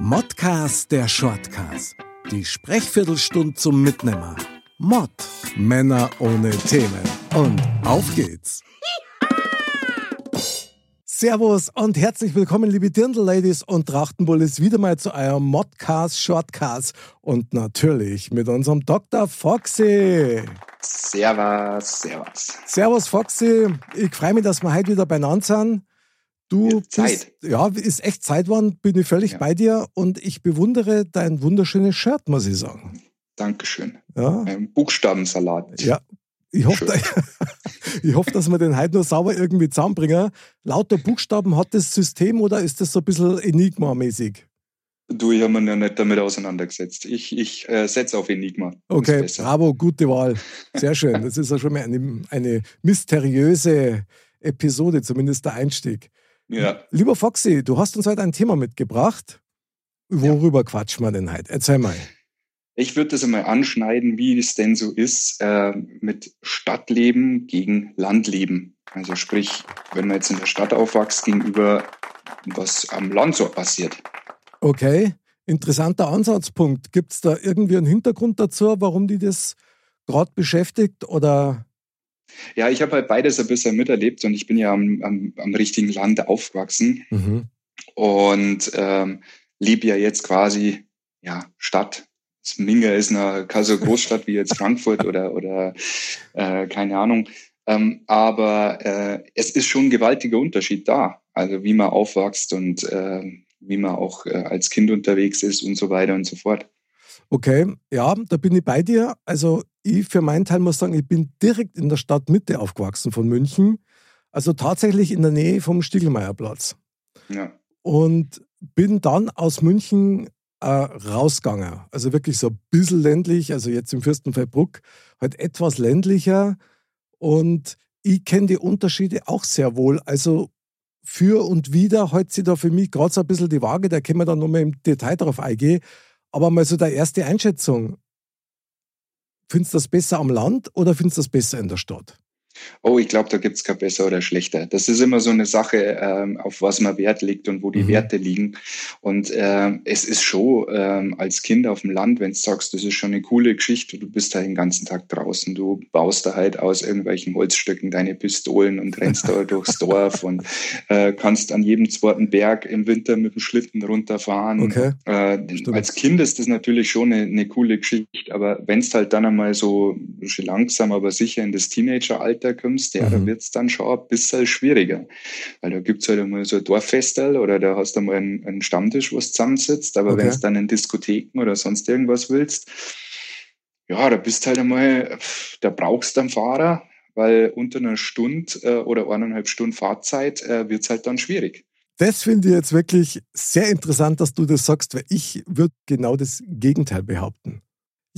Modcast der Shortcast. Die Sprechviertelstunde zum Mitnehmer. Mod. Männer ohne Themen. Und auf geht's. Servus und herzlich willkommen, liebe Dirndl-Ladies und Trachtenbullis, wieder mal zu eurem Modcast Shortcast und natürlich mit unserem Dr. Foxy. Servus, servus. Servus, Foxy. Ich freue mich, dass wir heute wieder beieinander sind. Du Zeit. Bist, ja, ist echt Zeit geworden, bin ich völlig Ja. bei dir und ich bewundere dein wunderschönes Shirt, muss ich sagen. Dankeschön. Ja, Ein Buchstabensalat. ja. Ich hoffe, ich hoffe, dass wir den heute nur sauber irgendwie zusammenbringen. Lauter Buchstaben hat das System oder ist das so ein bisschen Enigma-mäßig? Du, ich habe mich noch nicht damit auseinandergesetzt. Ich, ich äh, setze auf Enigma. Okay, bravo, gute Wahl. Sehr schön. Das ist ja schon mal eine, eine mysteriöse Episode, zumindest der Einstieg. Ja, Lieber Foxy, du hast uns heute ein Thema mitgebracht. Worüber quatschen wir denn heute? Erzähl mal. ich würde das einmal anschneiden, wie es denn so ist äh, mit Stadtleben gegen Landleben. Also sprich, wenn man jetzt in der Stadt aufwächst, gegenüber was am Land so passiert. Okay, interessanter Ansatzpunkt. Gibt es da irgendwie einen Hintergrund dazu, warum die das gerade beschäftigt? Oder Ja, ich habe halt beides ein bisschen miterlebt und ich bin ja am, am, am richtigen Land aufgewachsen. Mhm. und ähm, lebe ja jetzt quasi ja Stadt. Minga ist eine so Großstadt wie jetzt Frankfurt oder oder äh, keine Ahnung. Ähm, aber äh, es ist schon ein gewaltiger Unterschied da. Also wie man aufwächst und äh, wie man auch äh, als Kind unterwegs ist und so weiter und so fort. Okay, ja, da bin ich bei dir. Also ich für meinen Teil muss sagen, ich bin direkt in der Stadtmitte aufgewachsen von München. Also tatsächlich in der Nähe vom Stiegelmeierplatz. Ja. Und bin dann aus München äh, rausgegangen. Also wirklich so ein bisschen ländlich, also jetzt im Fürstenfeldbruck, halt etwas ländlicher. Und ich kenne die Unterschiede auch sehr wohl. Also für und wieder hält sich da für mich gerade so ein bisschen die Waage, da können wir dann nochmal im Detail drauf eingehen. Aber mal so der erste Einschätzung. Findest du das besser am Land oder findest du das besser in der Stadt? Oh, ich glaube, da gibt's kein besser oder schlechter. Das ist immer so eine Sache, ähm, auf was man Wert legt und wo die Mhm. Werte liegen. Und ähm, es ist schon ähm, als Kind auf dem Land, wenn du sagst, das ist schon eine coole Geschichte, du bist da den ganzen Tag draußen, du baust da halt aus irgendwelchen Holzstücken deine Pistolen und rennst da durchs Dorf und äh, kannst an jedem zweiten Berg im Winter mit dem Schlitten runterfahren. Okay. Äh, als Kind ist das natürlich schon eine, eine coole Geschichte, aber wenn es halt dann einmal so langsam, aber sicher in das Teenageralter kommst, ja, da Mhm. wird's dann schon ein bisschen schwieriger. Weil da gibt's halt einmal so ein Dorffestel oder da hast du mal einen, einen Stammtisch, wo du zusammensitzt, aber Okay. wenn wenn's dann in Diskotheken oder sonst irgendwas willst, ja, da bist halt einmal, da brauchst du einen Fahrer, weil unter einer Stunde äh, oder eineinhalb Stunden Fahrzeit äh, wird's halt dann schwierig. Das finde ich jetzt wirklich sehr interessant, dass du das sagst, weil ich würde genau das Gegenteil behaupten.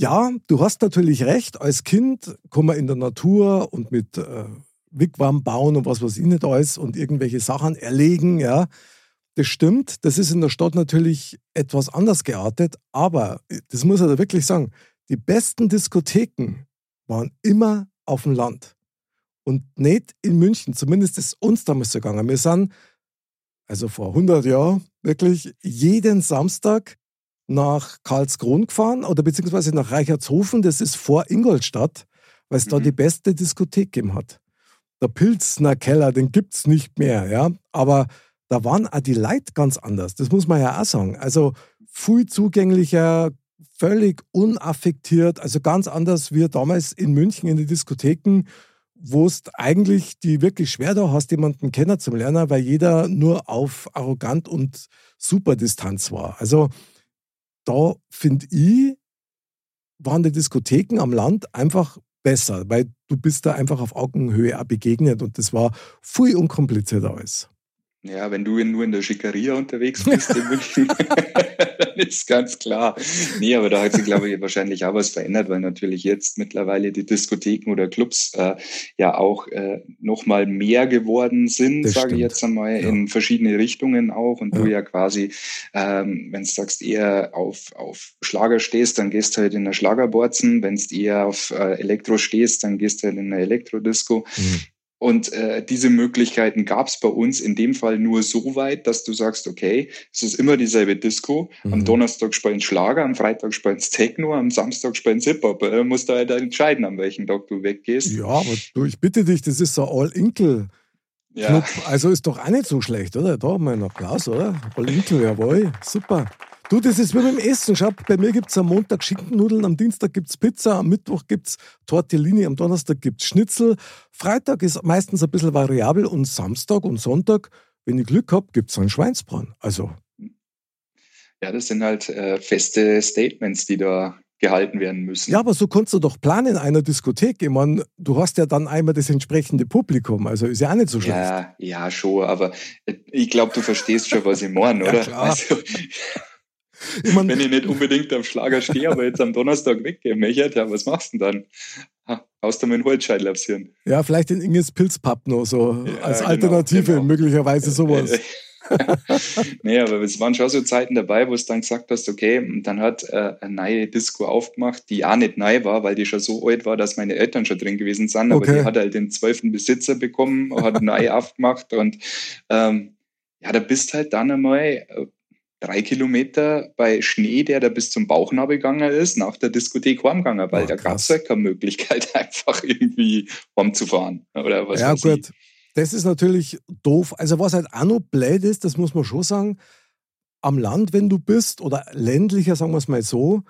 Ja, du hast natürlich recht. Als Kind kann man in der Natur und mit äh, Wigwam bauen und was weiß ich nicht alles und irgendwelche Sachen erlegen, ja. Das stimmt. Das ist in der Stadt natürlich etwas anders geartet, aber das muss ich da wirklich sagen. Die besten Diskotheken waren immer auf dem Land und nicht in München. Zumindest ist uns damals so gegangen. Wir sind also vor 100 Jahren, wirklich jeden Samstag nach Karlskron gefahren oder beziehungsweise nach Reichertshofen, das ist vor Ingolstadt, weil es da Mhm. die beste Diskothek gegeben hat. Der Pilzner Keller, den gibt es nicht mehr, ja, aber da waren auch die Leute ganz anders, das muss man ja auch sagen. Also viel zugänglicher, völlig unaffektiert, also ganz anders wie damals in München in den Diskotheken, wo es eigentlich die wirklich schwer da hast, jemanden kennenzulernen, weil jeder nur auf arrogant und super Distanz war. Also da finde ich, waren die Diskotheken am Land einfach besser, weil du bist da einfach auf Augenhöhe auch begegnet und das war viel unkomplizierter alles. Ja, wenn du nur in der Schickeria unterwegs bist in München, dann ist ganz klar. Nee, aber da hat sich, glaube ich, wahrscheinlich auch was verändert, weil natürlich jetzt mittlerweile die Diskotheken oder Clubs äh, ja auch äh, nochmal mehr geworden sind, sage ich jetzt einmal, ja. in verschiedene Richtungen auch. Und ja. du ja quasi, ähm, wenn du sagst, eher auf, auf Schlager stehst, dann gehst du halt in der Schlagerborzen. Wenn du eher auf äh, Elektro stehst, dann gehst du halt in der Elektrodisco. Mhm. Und äh, diese Möglichkeiten gab es bei uns in dem Fall nur so weit, dass du sagst, okay, es ist immer dieselbe Disco. Mhm. Am Donnerstag spielen Schlager, am Freitag spielen Techno, am Samstag spielen Hip-Hop. Äh, musst du halt entscheiden, an welchen Tag du weggehst. Ja, aber du, ich bitte dich, das ist so All-Inkle. Ja. Also ist doch auch nicht so schlecht, oder? Da haben wir einen Applaus, oder? All-Inkle, jawohl, super. Du, das ist wie beim Essen. Schau, bei mir gibt es am Montag Schinkennudeln, am Dienstag gibt es Pizza, am Mittwoch gibt es Tortellini, am Donnerstag gibt es Schnitzel. Freitag ist meistens ein bisschen variabel und Samstag und Sonntag, wenn ich Glück habe, gibt es einen Schweinsbraten. Also. Ja, das sind halt äh, feste Statements, die da gehalten werden müssen. Ja, aber so kannst du doch planen in einer Diskothek. Ich meine, du hast ja dann einmal das entsprechende Publikum, also ist ja auch nicht so schlecht. Ja, ja, schon, aber äh, ich glaube, du verstehst schon, was ich meine, oder? Ja, klar. Also, mein, Wenn ich nicht unbedingt am Schlager stehe, aber jetzt am Donnerstag weggehen möchte, ja, was machst du denn dann? Haust du mir einen Holzscheitel? Ja, vielleicht in Inges Pilzpapp noch so ja, als genau, Alternative, genau. möglicherweise sowas. nee, aber es waren schon so Zeiten dabei, wo es dann gesagt hast, okay, dann hat äh, eine neue Disco aufgemacht, die auch nicht neu war, weil die schon so alt war, dass meine Eltern schon drin gewesen sind, aber okay. die hat halt den zwölften Besitzer bekommen, hat neu aufgemacht und ähm, ja, da bist halt dann einmal äh, drei Kilometer bei Schnee, der da bis zum Bauchnabel gegangen ist, nach der Diskothek heimgegangen, weil oh, da gab es ja keine Möglichkeit, einfach irgendwie heimzufahren. Oder was ja, gut. Ich. Das ist natürlich doof. Also, was halt auch noch blöd ist, das muss man schon sagen, am Land, wenn du bist, oder ländlicher, sagen wir es mal so,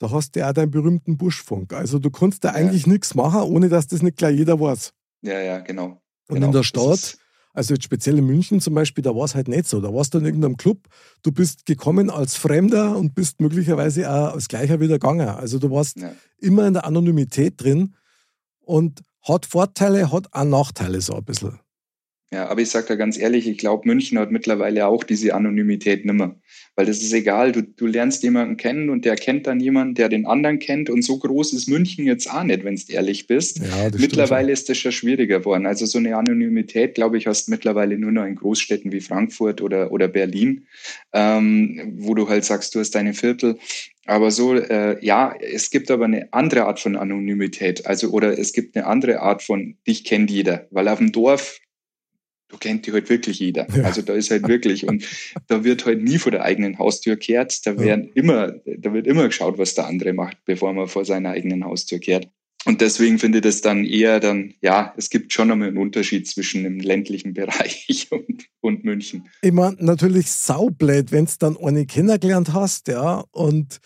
da hast du ja auch deinen berühmten Buschfunk. Also, du kannst da ja. eigentlich nichts machen, ohne dass das nicht gleich jeder weiß. Ja, ja, genau. Und genau. in der Stadt also jetzt speziell in München zum Beispiel, da war es halt nicht so. Da warst du in irgendeinem Club, du bist gekommen als Fremder und bist möglicherweise auch als Gleicher wieder gegangen. Also du warst ja. immer in der Anonymität drin und hat Vorteile, hat auch Nachteile so ein bisschen. Ja, aber ich sage da ganz ehrlich, ich glaube, München hat mittlerweile auch diese Anonymität nimmer. Weil das ist egal, du, du lernst jemanden kennen und der kennt dann jemanden, der den anderen kennt. Und so groß ist München jetzt auch nicht, wenn du ehrlich bist. Ja, mittlerweile ist das schon schwieriger geworden. Also so eine Anonymität, glaube ich, hast du mittlerweile nur noch in Großstädten wie Frankfurt oder, oder Berlin, ähm, wo du halt sagst, du hast deine Viertel. Aber so, äh, ja, es gibt aber eine andere Art von Anonymität. Also, oder es gibt eine andere Art von, dich kennt jeder. Weil auf dem Dorf, du kennt die halt wirklich jeder. Ja. Also da ist halt wirklich, und da wird halt nie vor der eigenen Haustür kehrt. Da werden ja. immer, da wird immer geschaut, was der andere macht, bevor man vor seiner eigenen Haustür kehrt. Und deswegen finde ich das dann eher dann, ja, es gibt schon einmal einen Unterschied zwischen dem ländlichen Bereich und, und München. Ich meine, natürlich saublöd, wenn du dann eine kennengelernt hast, ja, und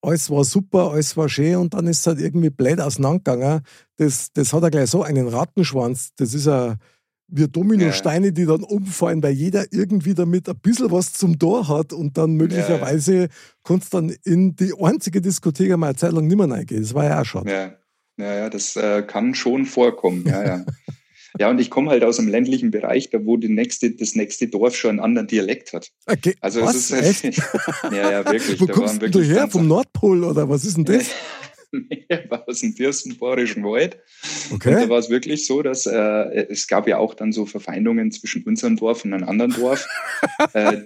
alles war super, alles war schön und dann ist es halt irgendwie blöd auseinandergegangen. Das, das hat ja gleich so einen Rattenschwanz. Das ist ja, wie Dominosteine, die dann umfallen, weil jeder irgendwie damit ein bisschen was zum Tor hat und dann möglicherweise ja. kannst dann in die einzige Diskothek einmal eine Zeit lang nicht mehr reingehen. Das war ja auch schon. Ja, ja, ja das äh, kann schon vorkommen. Ja, ja. ja, und ich komme halt aus einem ländlichen Bereich, da wo die nächste, das nächste Dorf schon einen anderen Dialekt hat. Okay. Also was? es ist halt, ja, ja, wirklich. Wo kommst du her? Vom Nordpol oder was ist denn das? aus dem Fürstenborischen Wald. Okay. Und da war es wirklich so, dass äh, es gab ja auch dann so Verfeindungen zwischen unserem Dorf und einem anderen Dorf, äh,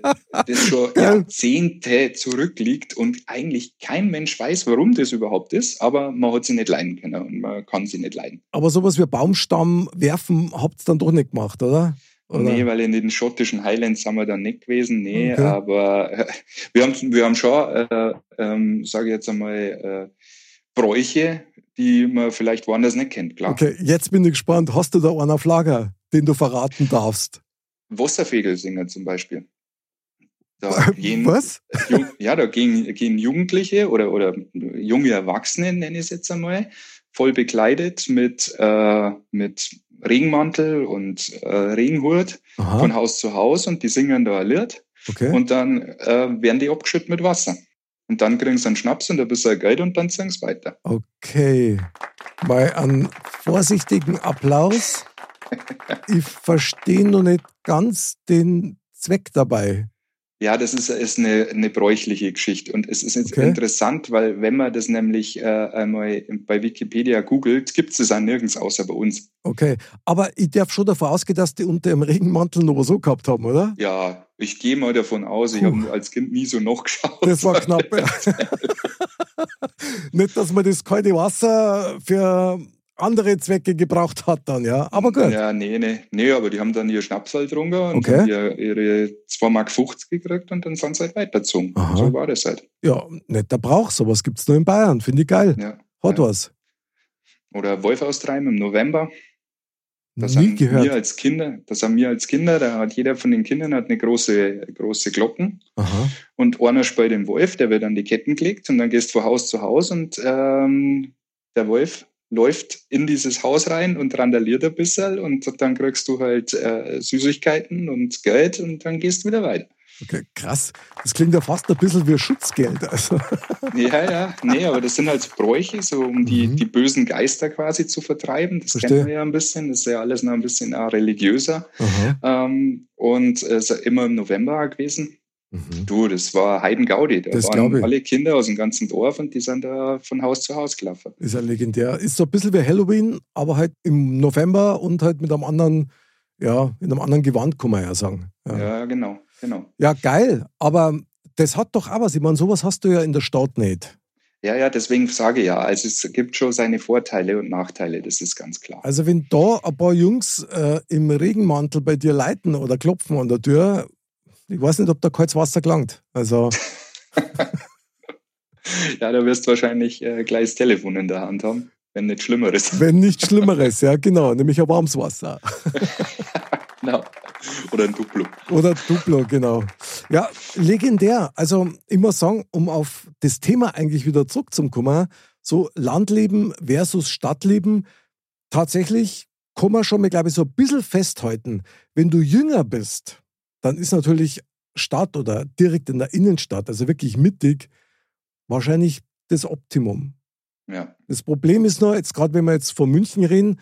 das schon Jahrzehnte zurückliegt und eigentlich kein Mensch weiß, warum das überhaupt ist, aber man hat sie nicht leiden können und man kann sie nicht leiden. Aber sowas wie Baumstamm werfen habt ihr dann doch nicht gemacht, oder? Oder? Nee, weil in den schottischen Highlands sind wir dann nicht gewesen, nee, okay. aber äh, wir haben, wir haben schon, äh, ähm, sage ich jetzt einmal, äh, Bräuche, die man vielleicht woanders nicht kennt, klar. Okay, jetzt bin ich gespannt. Hast du da einen auf Lager, den du verraten darfst? Wasserfegel zum Beispiel. Da gehen, Was? ja, da gehen, gehen Jugendliche oder, oder junge Erwachsene, nenne ich es jetzt einmal, voll bekleidet mit, äh, mit Regenmantel und äh, Regenhut Aha. von Haus zu Haus und die singen da ein Lied. Okay. Und dann äh, werden die abgeschüttet mit Wasser. Und dann kriegen sie einen Schnaps und ein bisschen Geld und dann singen sie weiter. Okay. Mal einen vorsichtigen Applaus ich verstehe noch nicht ganz den Zweck dabei. Ja, das ist, ist eine, eine bräuchliche Geschichte. Und es ist jetzt okay. interessant, weil wenn man das nämlich äh, einmal bei Wikipedia googelt, gibt es das auch nirgends außer bei uns. Okay, aber ich darf schon davon ausgehen, dass die unter dem Regenmantel noch so gehabt haben, oder? Ja, ich gehe mal davon aus. Ich habe als Kind nie so noch geschaut. Das war knapp. Nicht, dass man das kalte Wasser für andere Zwecke gebraucht hat dann, ja. Aber gut. Ja, nee, nee. Nee, aber die haben dann ihr Schnaps halt getrunken und okay. haben ihre, ihre 2,50 Mark gekriegt und dann sind sie halt weitergezogen. Aha. So war das halt. Ja, netter Brauch. Sowas gibt es nur in Bayern. Finde ich geil. Ja. Hat ja. was. Oder Wolf austreiben im November. Das Nie haben gehört. wir als Kinder, das haben wir als Kinder, da hat jeder von den Kindern hat eine große, große Glocken. Aha. Und einer spielt den Wolf, der wird an die Ketten gelegt und dann gehst du von Haus zu Haus und ähm, der Wolf läuft in dieses Haus rein und randaliert ein bisschen und dann kriegst du halt äh, Süßigkeiten und Geld und dann gehst du wieder weiter. Okay, krass. Das klingt ja fast ein bisschen wie Schutzgeld. Also. Ja, ja, nee, aber das sind halt Bräuche, so um die, mhm. die bösen Geister quasi zu vertreiben. Das Verstehe. kennen wir ja ein bisschen. Das ist ja alles noch ein bisschen religiöser. Ähm, und es ist immer im November gewesen. Mhm. Du, das war Heidengaudi. Da das waren alle Kinder aus dem ganzen Dorf und die sind da von Haus zu Haus gelaufen. Ist ja legendär. Ist so ein bisschen wie Halloween, aber halt im November und halt mit einem anderen, ja, in einem anderen Gewand, kann man ja sagen. Ja, ja genau, genau. Ja, geil. Aber das hat doch auch was. Ich meine, sowas hast du ja in der Stadt nicht. Ja, ja, deswegen sage ich ja. Also es gibt schon seine Vorteile und Nachteile, das ist ganz klar. Also wenn da ein paar Jungs äh, im Regenmantel bei dir leiten oder klopfen an der Tür, ich weiß nicht, ob da kaltes Wasser gelangt. Also. ja, da wirst du wahrscheinlich äh, gleich das Telefon in der Hand haben, wenn nicht Schlimmeres. Wenn nicht Schlimmeres, ja, genau. Nämlich ein warmes Wasser. genau. Oder ein Duplo. Oder ein Duplo, genau. Ja, legendär. Also, ich muss sagen, um auf das Thema eigentlich wieder zurückzukommen, so Landleben versus Stadtleben, tatsächlich kann man schon mal, glaube ich, so ein bisschen festhalten. Wenn du jünger bist, dann ist natürlich Stadt oder direkt in der Innenstadt, also wirklich mittig, wahrscheinlich das Optimum. Ja. Das Problem ist nur, jetzt gerade wenn wir jetzt von München reden,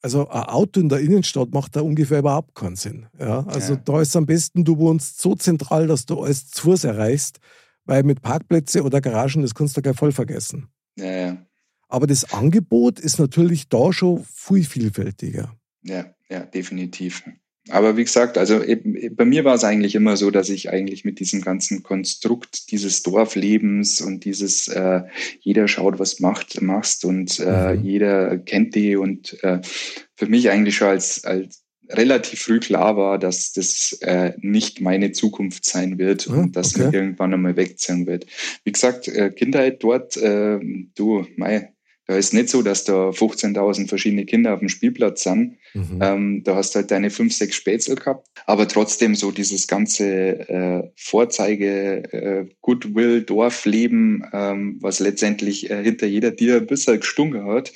also ein Auto in der Innenstadt macht da ungefähr überhaupt keinen Sinn. Ja? Also ja. da ist am besten, du wohnst so zentral, dass du alles zu Fuß erreichst, weil mit Parkplätze oder Garagen, das kannst du gleich voll vergessen. Ja, ja. Aber das Angebot ist natürlich da schon viel vielfältiger. Ja, ja, definitiv. Aber wie gesagt, also bei mir war es eigentlich immer so, dass ich eigentlich mit diesem ganzen Konstrukt dieses Dorflebens und dieses äh, jeder schaut, was macht, machst und äh, mhm. jeder kennt die und äh, für mich eigentlich schon als, als relativ früh klar war, dass das äh, nicht meine Zukunft sein wird und oh, dass okay. irgendwann einmal wegziehen wird. Wie gesagt, äh, Kindheit dort, äh, du, mei, da ist nicht so, dass da 15.000 verschiedene Kinder auf dem Spielplatz sind. Mhm. Ähm, da hast du halt deine fünf, sechs Spätzle gehabt. Aber trotzdem so dieses ganze äh, Vorzeige, äh, Goodwill, Dorfleben, ähm, was letztendlich äh, hinter jeder Tier ein bisschen gestunken hat,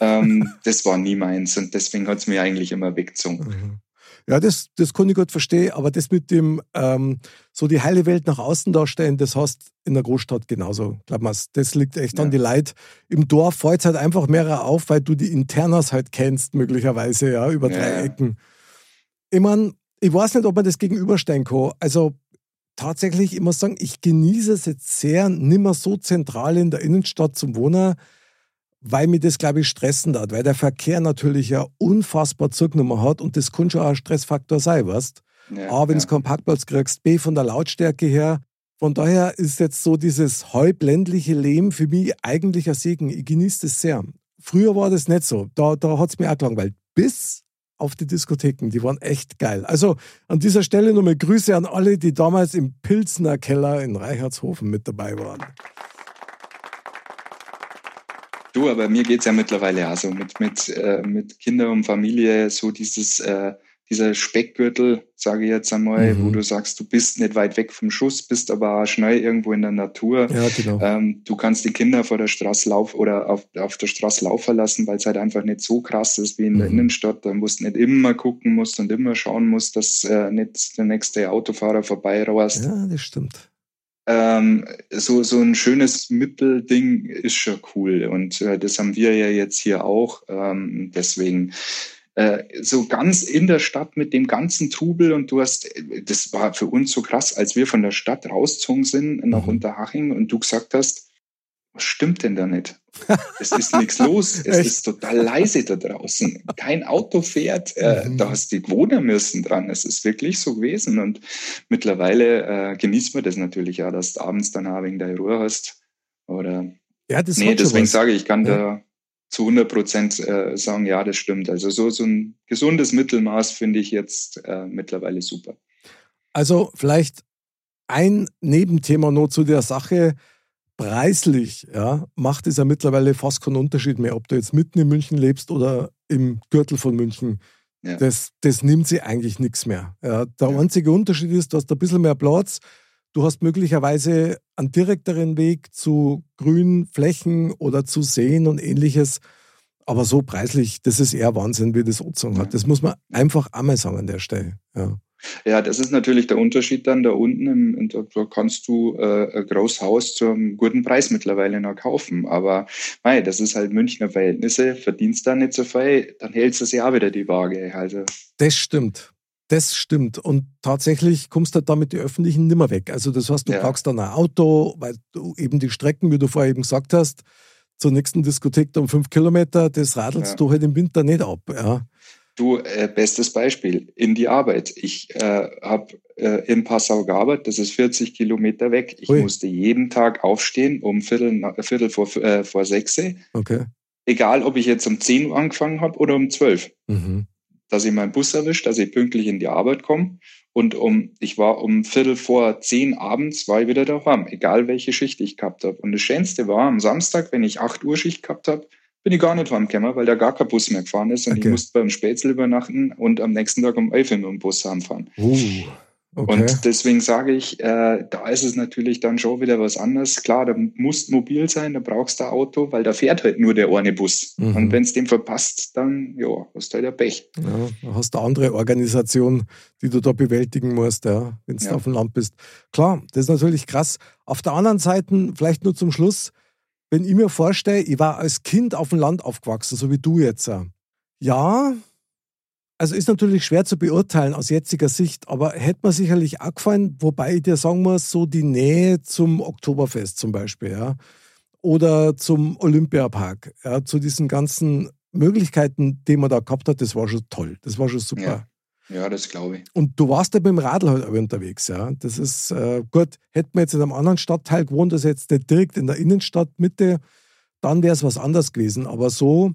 ähm, das war nie meins. Und deswegen hat es mir eigentlich immer weggezogen. Mhm. Ja, das, das kann ich gut verstehen, aber das mit dem ähm, so die heile Welt nach außen darstellen, das hast in der Großstadt genauso. Glaub mal, das liegt echt ja. an die Leute. Im Dorf fällt es halt einfach mehr auf, weil du die Internas halt kennst, möglicherweise, ja, über drei ja. Ecken. Ich meine, ich weiß nicht, ob man das gegenüberstellen kann. Also tatsächlich, ich muss sagen, ich genieße es jetzt sehr, nimmer so zentral in der Innenstadt zum Wohnen weil mir das, glaube ich, stressen hat, weil der Verkehr natürlich ja unfassbar zugenommen hat und das kann schon ein Stressfaktor sein, weißt ja, A, wenn du ja. keinen Parkplatz kriegst, B, von der Lautstärke her. Von daher ist jetzt so dieses halbländliche Leben für mich eigentlich ein Segen. Ich genieße das sehr. Früher war das nicht so. Da, da hat es mir auch gelangweilt. Bis auf die Diskotheken. Die waren echt geil. Also an dieser Stelle nochmal Grüße an alle, die damals im Pilzner Keller in Reichertshofen mit dabei waren. Du, aber mir geht's ja mittlerweile auch so mit, mit, äh, mit Kinder und Familie, so dieses, äh, dieser Speckgürtel, sage ich jetzt einmal, mhm. wo du sagst, du bist nicht weit weg vom Schuss, bist aber auch schnell irgendwo in der Natur. Ja, genau. Ähm, du kannst die Kinder vor der Straße laufen oder auf, auf der Straße laufen lassen, weil es halt einfach nicht so krass ist wie in mhm. der Innenstadt. Da musst du nicht immer gucken musst und immer schauen musst, dass äh, nicht der nächste Autofahrer vorbeirast. Ja, das stimmt ähm, so, so ein schönes Mittelding ist schon cool. Und äh, das haben wir ja jetzt hier auch. Ähm, deswegen äh, so ganz in der Stadt mit dem ganzen Trubel und du hast, das war für uns so krass, als wir von der Stadt rausgezogen sind nach mhm. Unterhaching und du gesagt hast, was stimmt denn da nicht? Es ist nichts los. Es ist total leise da draußen. Kein Auto fährt. Äh, mhm. Da hast du die Gewohner müssen dran. Es ist wirklich so gewesen. Und mittlerweile äh, genießt man das natürlich ja, dass du abends dann auch wegen der Ruhe hast. Oder ja, das nee, deswegen sage ich, ich kann ja. da zu 100 Prozent äh, sagen, ja, das stimmt. Also so, so ein gesundes Mittelmaß finde ich jetzt äh, mittlerweile super. Also vielleicht ein Nebenthema nur zu der Sache preislich ja, macht es ja mittlerweile fast keinen Unterschied mehr, ob du jetzt mitten in München lebst oder im Gürtel von München. Ja. Das, das nimmt sie eigentlich nichts mehr. Ja, der ja. einzige Unterschied ist, du hast ein bisschen mehr Platz. Du hast möglicherweise einen direkteren Weg zu grünen Flächen oder zu Seen und ähnliches. Aber so preislich, das ist eher Wahnsinn, wie das Ozon hat. Das muss man einfach einmal sagen an der Stelle. Ja. Ja, das ist natürlich der Unterschied dann da unten. Im, da kannst du äh, ein großes Haus zum guten Preis mittlerweile noch kaufen. Aber mei, das ist halt Münchner Verhältnisse. Verdienst da nicht so viel, dann hältst du es ja wieder die Waage. Also. Das stimmt. Das stimmt. Und tatsächlich kommst du damit die Öffentlichen nimmer weg. Also das heißt, du ja. brauchst dann ein Auto, weil du eben die Strecken, wie du vorher eben gesagt hast, zur nächsten Diskothek um fünf Kilometer, das radelst ja. du halt im Winter nicht ab. Ja. Du, äh, bestes Beispiel, in die Arbeit. Ich äh, habe äh, in Passau gearbeitet, das ist 40 Kilometer weg. Ich Ui. musste jeden Tag aufstehen um Viertel, Viertel vor, äh, vor sechs. Okay. Egal, ob ich jetzt um 10 Uhr angefangen habe oder um 12. Mhm. Dass ich meinen Bus erwische, dass ich pünktlich in die Arbeit komme. Und um, ich war um Viertel vor zehn abends, war ich wieder daheim, egal welche Schicht ich gehabt habe. Und das Schönste war am Samstag, wenn ich 8 Uhr Schicht gehabt habe, bin ich gar nicht heimgekommen, weil da gar kein Bus mehr gefahren ist und okay. ich musste beim Spätzle übernachten und am nächsten Tag um 11 Uhr mit dem Bus heimfahren. Uh, okay. Und deswegen sage ich, äh, da ist es natürlich dann schon wieder was anderes. Klar, da musst mobil sein, da brauchst du ein Auto, weil da fährt halt nur der eine Bus. Mhm. Und wenn es dem verpasst, dann ja, hast du halt ein Pech. Ja, hast du eine andere Organisation, die du da bewältigen musst, ja, wenn du ja. auf dem Land bist. Klar, das ist natürlich krass. Auf der anderen Seite, vielleicht nur zum Schluss, wenn ich mir vorstelle, ich war als Kind auf dem Land aufgewachsen, so wie du jetzt. Ja, also ist natürlich schwer zu beurteilen aus jetziger Sicht, aber hätte mir sicherlich auch gefallen, wobei ich dir sagen muss, so die Nähe zum Oktoberfest zum Beispiel, ja, oder zum Olympiapark, ja, zu diesen ganzen Möglichkeiten, die man da gehabt hat, das war schon toll, das war schon super. Ja. Ja, das glaube ich. Und du warst ja beim Radl halt unterwegs, ja. Das ist äh, gut. Hätten wir jetzt in einem anderen Stadtteil gewohnt, das jetzt nicht direkt in der Innenstadtmitte, dann wäre es was anderes gewesen. Aber so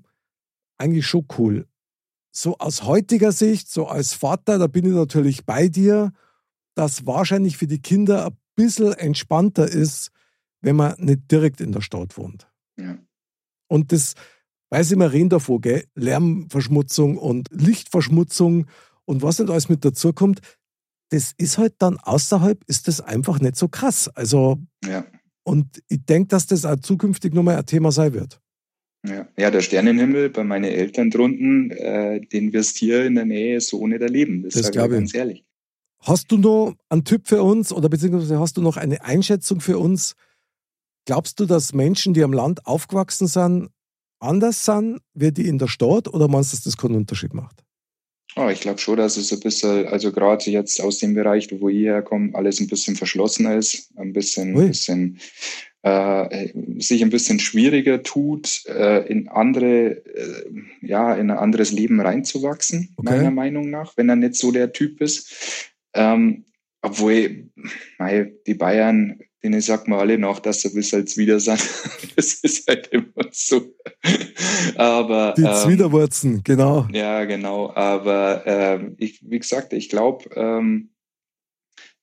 eigentlich schon cool. So aus heutiger Sicht, so als Vater, da bin ich natürlich bei dir, dass wahrscheinlich für die Kinder ein bisschen entspannter ist, wenn man nicht direkt in der Stadt wohnt. Ja. Und das, weiß ich, wir reden davor, gell? Lärmverschmutzung und Lichtverschmutzung und was nicht alles mit dazu kommt, das ist halt dann außerhalb, ist das einfach nicht so krass. Also, ja. und ich denke, dass das auch zukünftig nochmal ein Thema sein wird. Ja, ja der Sternenhimmel bei meinen Eltern drunten, äh, den wirst hier in der Nähe so nicht erleben. Das, das glaube ich ganz ehrlich. Hast du noch einen Tipp für uns oder beziehungsweise hast du noch eine Einschätzung für uns? Glaubst du, dass Menschen, die am Land aufgewachsen sind, anders sind, wie die in der Stadt oder meinst du, dass das keinen Unterschied macht? Oh, ich glaube schon, dass es ein bisschen, also gerade jetzt aus dem Bereich, wo ich herkomme, alles ein bisschen verschlossener ist, ein bisschen, Ui. bisschen äh, sich ein bisschen schwieriger tut, äh, in andere, äh, ja, in ein anderes Leben reinzuwachsen, okay. meiner Meinung nach, wenn er nicht so der Typ ist. Ähm, obwohl, mei, die Bayern denen sagt man alle noch, dass sie bis als wieder sind. das ist halt immer so. Aber die ähm, Zwiderwurzen, genau. Ja, genau. Aber ähm, ich, wie gesagt, ich glaube, ähm,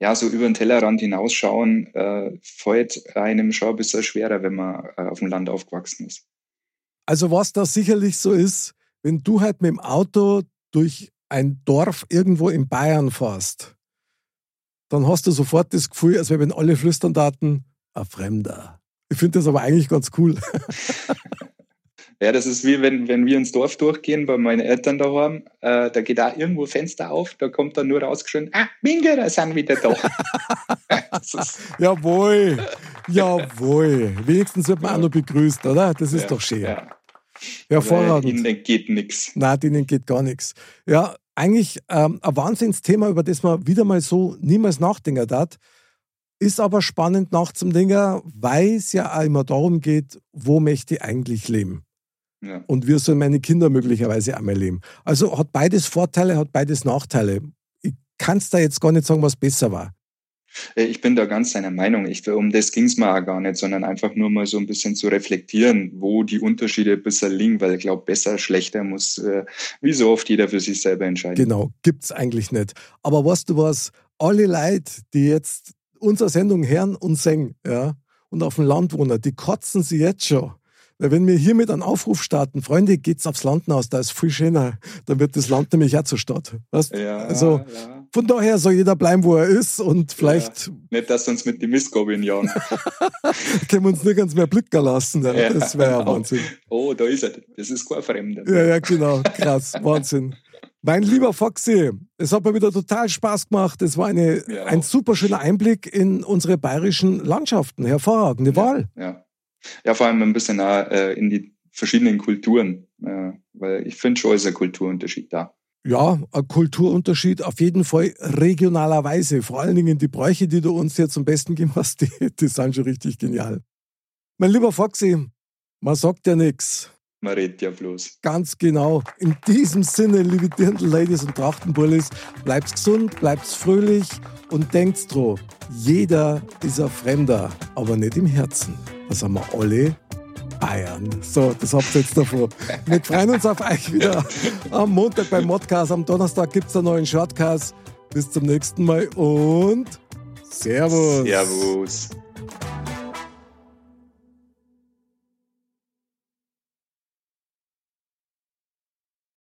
ja, so über den Tellerrand hinausschauen, äh, fällt einem schon ein bisschen schwerer, wenn man äh, auf dem Land aufgewachsen ist. Also was da sicherlich so ist, wenn du halt mit dem Auto durch ein Dorf irgendwo in Bayern fährst, dann hast du sofort das Gefühl, als wenn alle flüstern daten, ein Fremder. Ich finde das aber eigentlich ganz cool. Ja, das ist wie wenn, wenn wir ins Dorf durchgehen, bei meinen Eltern daheim, äh, da geht da irgendwo Fenster auf, da kommt dann nur rausgeschrien, ah, Mingerer sind wieder da. jawohl, jawohl. Wenigstens wird man auch noch begrüßt, oder? Das ist ja, doch schön. Ja. Hervorragend. Ihnen geht nichts. Nein, denen geht gar nichts. Ja, eigentlich ähm, ein Wahnsinnsthema, über das man wieder mal so niemals nachdenken hat. Ist aber spannend nachzudenken, weil es ja auch immer darum geht, wo möchte ich eigentlich leben? Ja. Und wie sollen meine Kinder möglicherweise einmal leben? Also hat beides Vorteile, hat beides Nachteile. Ich kann es da jetzt gar nicht sagen, was besser war. Äh, ich bin da ganz seiner Meinung. Ich, um das ging es mir auch gar nicht, sondern einfach nur mal so ein bisschen zu reflektieren, wo die Unterschiede bisher liegen, weil ich glaube, besser, schlechter muss äh, wie so oft jeder für sich selber entscheiden. Genau, gibt es eigentlich nicht. Aber weißt du was, alle Leute, die jetzt unsere Sendung hören und singen, ja, und auf dem Land wohnen, die kotzen sie jetzt schon. Weil wenn wir hiermit einen Aufruf starten, Freunde, geht's aufs Land aus, da ist viel schöner, dann wird das Land nämlich auch zur Stadt. Weißt? Ja, also ja. Von daher soll jeder bleiben, wo er ist und vielleicht. Ja. Nicht, dass uns mit die Mistgabeln jagen. Können wir uns nicht ganz mehr blicken lassen. Ja. das wäre ja genau. Wahnsinn. Oh, da ist er. Das ist kein Fremder. Ja, ja, genau. Krass. Wahnsinn. Mein lieber Foxy, es hat mir wieder total Spaß gemacht. Es war eine, ja. ein super schöner Einblick in unsere bayerischen Landschaften. Hervorragende Wahl. Ja. ja, vor allem ein bisschen äh, in die verschiedenen Kulturen, äh, weil ich finde schon, ist ein Kulturunterschied da. Ja, ein Kulturunterschied auf jeden Fall regionalerweise. Vor allen Dingen die Bräuche, die du uns hier zum Besten gegeben hast, die, die sind schon richtig genial. Mein lieber Foxy, man sagt ja nichts. Man redet ja bloß. Ganz genau. In diesem Sinne, liebe Dirndl-Ladies und Trachtenbullis, bleibt's gesund, bleibt's fröhlich und denkt's dran, jeder ist ein Fremder, aber nicht im Herzen. Das haben wir alle Bayern. So, das habt ihr jetzt davor. Wir freuen uns auf euch wieder am Montag beim Modcast. Am Donnerstag gibt's einen neuen Shortcast. Bis zum nächsten Mal und Servus. Servus.